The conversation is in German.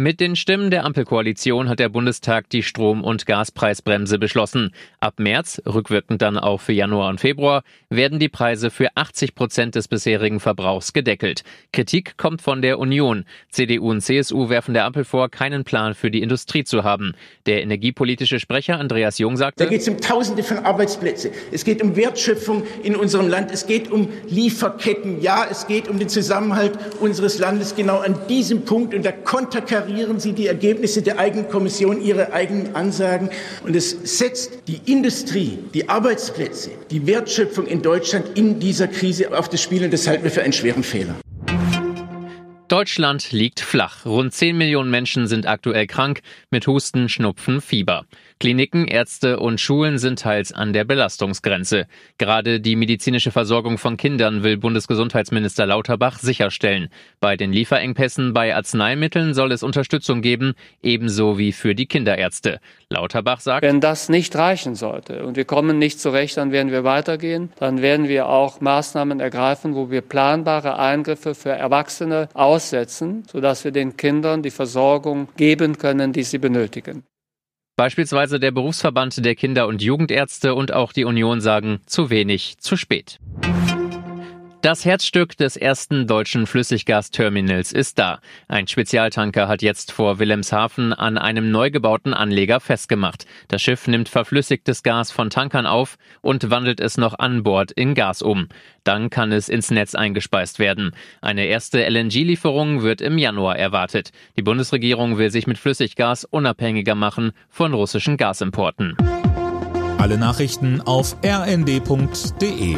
Mit den Stimmen der Ampelkoalition hat der Bundestag die Strom- und Gaspreisbremse beschlossen. Ab März, rückwirkend dann auch für Januar und Februar, werden die Preise für 80 Prozent des bisherigen Verbrauchs gedeckelt. Kritik kommt von der Union. CDU und CSU werfen der Ampel vor, keinen Plan für die Industrie zu haben. Der energiepolitische Sprecher Andreas Jung sagte, Da geht es um Tausende von Arbeitsplätze. Es geht um Wertschöpfung in unserem Land. Es geht um Lieferketten. Ja, es geht um den Zusammenhalt unseres Landes. Genau an diesem Punkt. Und da konterkarieren Sie die Ergebnisse der eigenen Kommission, Ihre eigenen Ansagen. Und es setzt die Industrie, die Arbeitsplätze, die Wertschöpfung in Deutschland in dieser Krise auf das Spiel. Und das halten wir für einen schweren Fehler. Deutschland liegt flach. Rund 10 Millionen Menschen sind aktuell krank mit Husten, Schnupfen, Fieber. Kliniken, Ärzte und Schulen sind teils an der Belastungsgrenze. Gerade die medizinische Versorgung von Kindern will Bundesgesundheitsminister Lauterbach sicherstellen. Bei den Lieferengpässen bei Arzneimitteln soll es Unterstützung geben, ebenso wie für die Kinderärzte. Lauterbach sagt, wenn das nicht reichen sollte und wir kommen nicht zurecht, dann werden wir weitergehen. Dann werden wir auch Maßnahmen ergreifen, wo wir planbare Eingriffe für Erwachsene aussetzen, sodass wir den Kindern die Versorgung geben können, die sie benötigen. Beispielsweise der Berufsverband der Kinder- und Jugendärzte und auch die Union sagen zu wenig, zu spät. Das Herzstück des ersten deutschen Flüssiggasterminals ist da. Ein Spezialtanker hat jetzt vor Wilhelmshaven an einem neu gebauten Anleger festgemacht. Das Schiff nimmt verflüssigtes Gas von Tankern auf und wandelt es noch an Bord in Gas um. Dann kann es ins Netz eingespeist werden. Eine erste LNG-Lieferung wird im Januar erwartet. Die Bundesregierung will sich mit Flüssiggas unabhängiger machen von russischen Gasimporten. Alle Nachrichten auf rnd.de